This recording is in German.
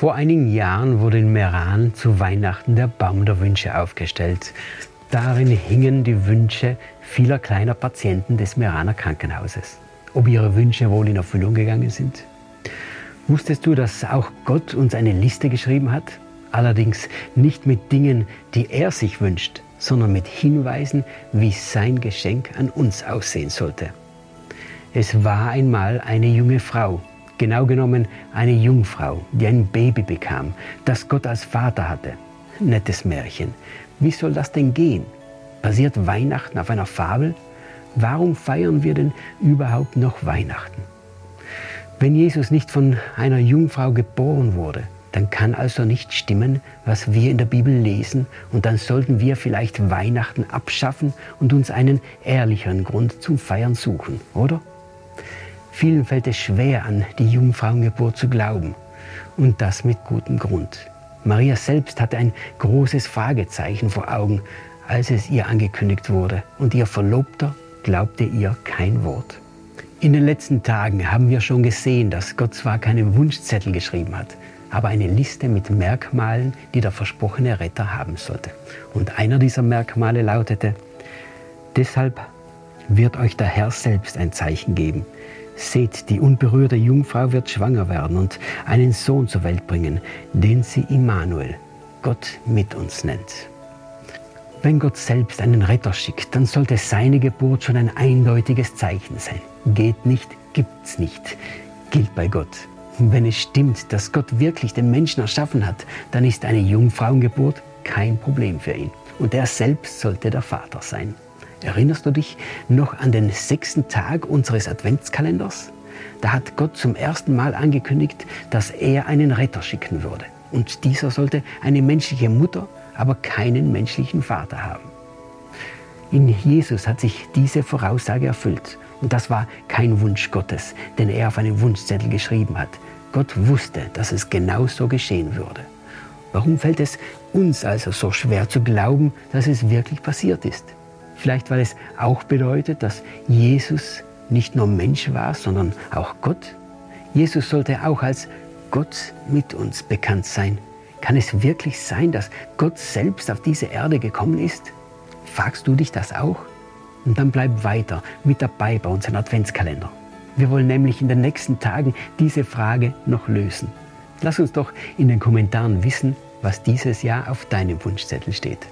Vor einigen Jahren wurde in Meran zu Weihnachten der Baum der Wünsche aufgestellt. Darin hingen die Wünsche vieler kleiner Patienten des Meraner Krankenhauses. Ob ihre Wünsche wohl in Erfüllung gegangen sind? Wusstest du, dass auch Gott uns eine Liste geschrieben hat? Allerdings nicht mit Dingen, die er sich wünscht, sondern mit Hinweisen, wie sein Geschenk an uns aussehen sollte. Es war einmal eine junge Frau, Genau genommen eine Jungfrau, die ein Baby bekam, das Gott als Vater hatte. Nettes Märchen. Wie soll das denn gehen? Basiert Weihnachten auf einer Fabel? Warum feiern wir denn überhaupt noch Weihnachten? Wenn Jesus nicht von einer Jungfrau geboren wurde, dann kann also nicht stimmen, was wir in der Bibel lesen, und dann sollten wir vielleicht Weihnachten abschaffen und uns einen ehrlicheren Grund zum Feiern suchen, oder? Vielen fällt es schwer, an die Jungfrauengeburt zu glauben. Und das mit gutem Grund. Maria selbst hatte ein großes Fragezeichen vor Augen, als es ihr angekündigt wurde. Und ihr Verlobter glaubte ihr kein Wort. In den letzten Tagen haben wir schon gesehen, dass Gott zwar keine Wunschzettel geschrieben hat, aber eine Liste mit Merkmalen, die der versprochene Retter haben sollte. Und einer dieser Merkmale lautete, deshalb wird euch der Herr selbst ein Zeichen geben. Seht, die unberührte Jungfrau wird schwanger werden und einen Sohn zur Welt bringen, den sie Immanuel, Gott mit uns nennt. Wenn Gott selbst einen Retter schickt, dann sollte seine Geburt schon ein eindeutiges Zeichen sein. Geht nicht, gibt's nicht. Gilt bei Gott. Wenn es stimmt, dass Gott wirklich den Menschen erschaffen hat, dann ist eine Jungfrauengeburt kein Problem für ihn. Und er selbst sollte der Vater sein. Erinnerst du dich noch an den sechsten Tag unseres Adventskalenders? Da hat Gott zum ersten Mal angekündigt, dass er einen Retter schicken würde. Und dieser sollte eine menschliche Mutter, aber keinen menschlichen Vater haben. In Jesus hat sich diese Voraussage erfüllt. Und das war kein Wunsch Gottes, den er auf einen Wunschzettel geschrieben hat. Gott wusste, dass es genau so geschehen würde. Warum fällt es uns also so schwer zu glauben, dass es wirklich passiert ist? Vielleicht weil es auch bedeutet, dass Jesus nicht nur Mensch war, sondern auch Gott. Jesus sollte auch als Gott mit uns bekannt sein. Kann es wirklich sein, dass Gott selbst auf diese Erde gekommen ist? Fragst du dich das auch? Und dann bleib weiter mit dabei bei unserem Adventskalender. Wir wollen nämlich in den nächsten Tagen diese Frage noch lösen. Lass uns doch in den Kommentaren wissen, was dieses Jahr auf deinem Wunschzettel steht.